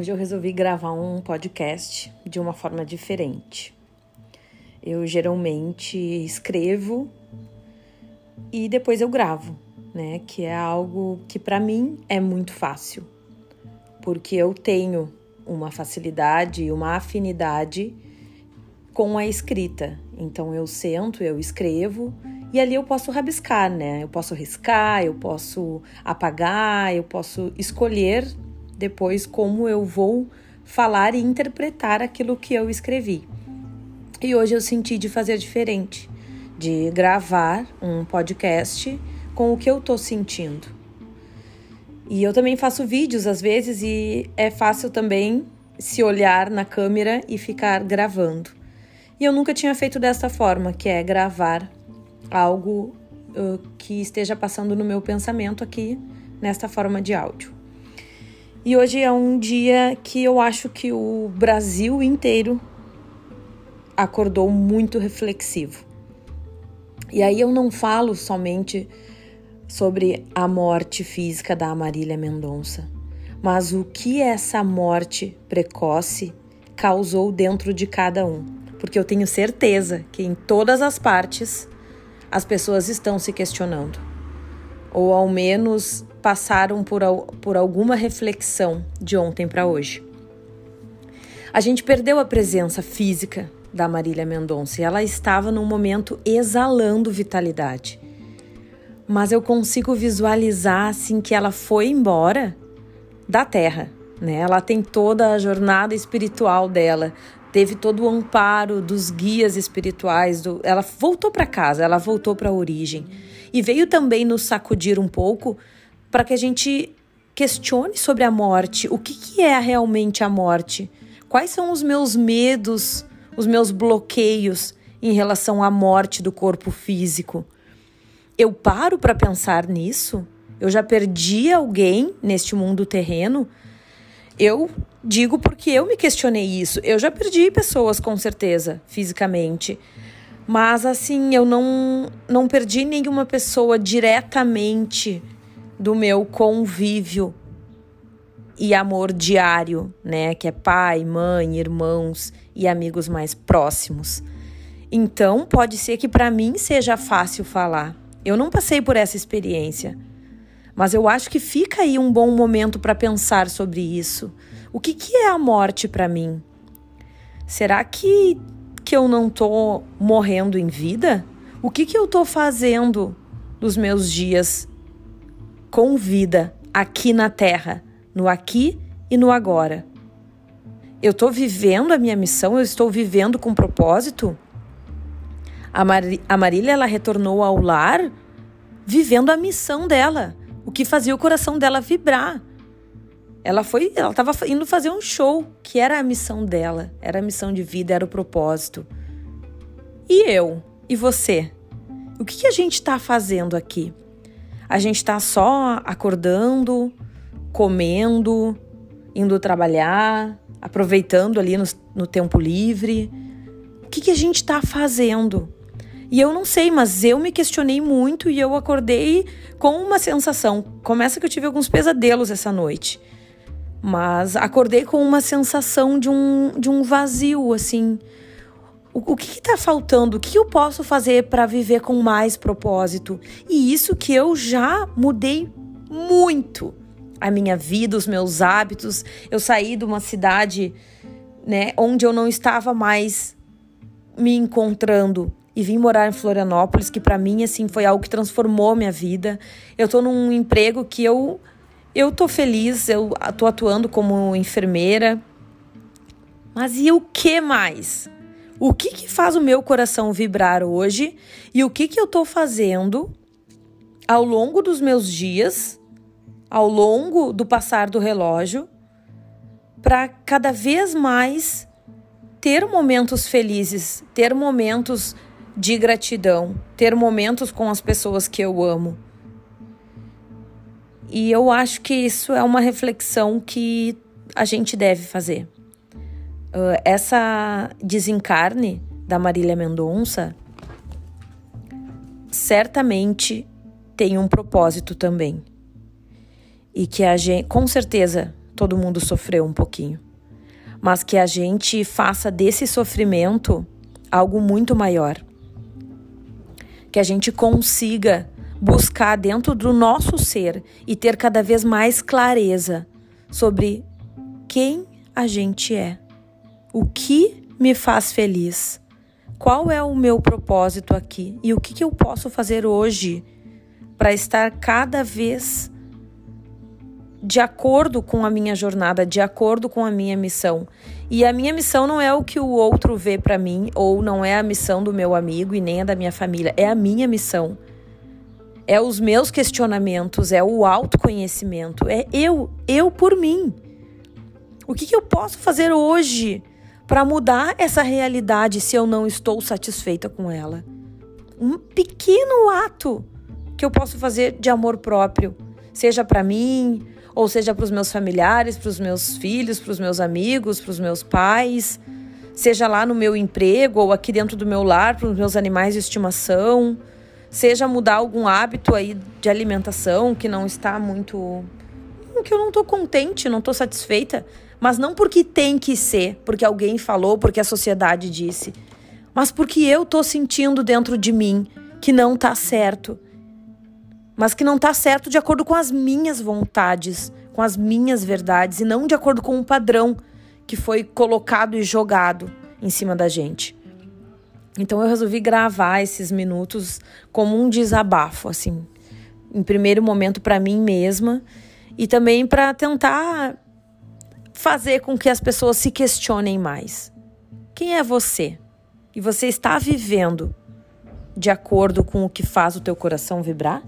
Hoje eu resolvi gravar um podcast de uma forma diferente. Eu geralmente escrevo e depois eu gravo, né? Que é algo que para mim é muito fácil, porque eu tenho uma facilidade e uma afinidade com a escrita. Então eu sento, eu escrevo e ali eu posso rabiscar, né? Eu posso riscar, eu posso apagar, eu posso escolher depois como eu vou falar e interpretar aquilo que eu escrevi. E hoje eu senti de fazer diferente, de gravar um podcast com o que eu tô sentindo. E eu também faço vídeos às vezes e é fácil também se olhar na câmera e ficar gravando. E eu nunca tinha feito desta forma, que é gravar algo uh, que esteja passando no meu pensamento aqui nesta forma de áudio. E hoje é um dia que eu acho que o Brasil inteiro acordou muito reflexivo. E aí eu não falo somente sobre a morte física da Marília Mendonça, mas o que essa morte precoce causou dentro de cada um. Porque eu tenho certeza que em todas as partes as pessoas estão se questionando, ou ao menos passaram por, por alguma reflexão de ontem para hoje. A gente perdeu a presença física da Marília Mendonça e ela estava num momento exalando vitalidade. Mas eu consigo visualizar assim que ela foi embora da Terra, né? Ela tem toda a jornada espiritual dela, teve todo o amparo dos guias espirituais, do... ela voltou para casa, ela voltou para a origem e veio também nos sacudir um pouco para que a gente questione sobre a morte. O que, que é realmente a morte? Quais são os meus medos, os meus bloqueios em relação à morte do corpo físico? Eu paro para pensar nisso? Eu já perdi alguém neste mundo terreno? Eu digo porque eu me questionei isso. Eu já perdi pessoas com certeza, fisicamente. Mas assim, eu não não perdi nenhuma pessoa diretamente do meu convívio e amor diário, né? Que é pai, mãe, irmãos e amigos mais próximos. Então, pode ser que para mim seja fácil falar. Eu não passei por essa experiência, mas eu acho que fica aí um bom momento para pensar sobre isso. O que, que é a morte para mim? Será que, que eu não tô morrendo em vida? O que, que eu tô fazendo dos meus dias com vida aqui na Terra, no aqui e no agora. Eu estou vivendo a minha missão, eu estou vivendo com propósito. A, Mar a Marília ela retornou ao lar vivendo a missão dela, o que fazia o coração dela vibrar. Ela foi, ela estava indo fazer um show, que era a missão dela, era a missão de vida, era o propósito. E eu? E você? O que, que a gente está fazendo aqui? A gente está só acordando, comendo, indo trabalhar, aproveitando ali no, no tempo livre. O que, que a gente está fazendo? E eu não sei, mas eu me questionei muito e eu acordei com uma sensação. Começa que eu tive alguns pesadelos essa noite. Mas acordei com uma sensação de um, de um vazio, assim. O, que está faltando? O que eu posso fazer para viver com mais propósito? E isso que eu já mudei muito a minha vida, os meus hábitos. Eu saí de uma cidade, né, onde eu não estava mais me encontrando e vim morar em Florianópolis, que para mim assim foi algo que transformou minha vida. Eu tô num emprego que eu eu tô feliz, eu tô atuando como enfermeira. Mas e o que mais? O que, que faz o meu coração vibrar hoje e o que, que eu estou fazendo ao longo dos meus dias, ao longo do passar do relógio, para cada vez mais ter momentos felizes, ter momentos de gratidão, ter momentos com as pessoas que eu amo. E eu acho que isso é uma reflexão que a gente deve fazer. Uh, essa desencarne da Marília Mendonça certamente tem um propósito também. E que a gente, com certeza, todo mundo sofreu um pouquinho, mas que a gente faça desse sofrimento algo muito maior. Que a gente consiga buscar dentro do nosso ser e ter cada vez mais clareza sobre quem a gente é, o que me faz feliz, qual é o meu propósito aqui e o que, que eu posso fazer hoje para estar cada vez de acordo com a minha jornada, de acordo com a minha missão. E a minha missão não é o que o outro vê para mim, ou não é a missão do meu amigo e nem a da minha família, é a minha missão. É os meus questionamentos, é o autoconhecimento, é eu, eu por mim. O que, que eu posso fazer hoje para mudar essa realidade se eu não estou satisfeita com ela? Um pequeno ato que eu posso fazer de amor próprio, seja para mim, ou seja para os meus familiares, para os meus filhos, para os meus amigos, para os meus pais, seja lá no meu emprego ou aqui dentro do meu lar, para os meus animais de estimação, seja mudar algum hábito aí de alimentação que não está muito que eu não estou contente, não estou satisfeita, mas não porque tem que ser, porque alguém falou, porque a sociedade disse, mas porque eu estou sentindo dentro de mim que não está certo mas que não está certo de acordo com as minhas vontades, com as minhas verdades e não de acordo com um padrão que foi colocado e jogado em cima da gente. Então eu resolvi gravar esses minutos como um desabafo, assim, em primeiro momento para mim mesma e também para tentar fazer com que as pessoas se questionem mais. Quem é você? E você está vivendo de acordo com o que faz o teu coração vibrar?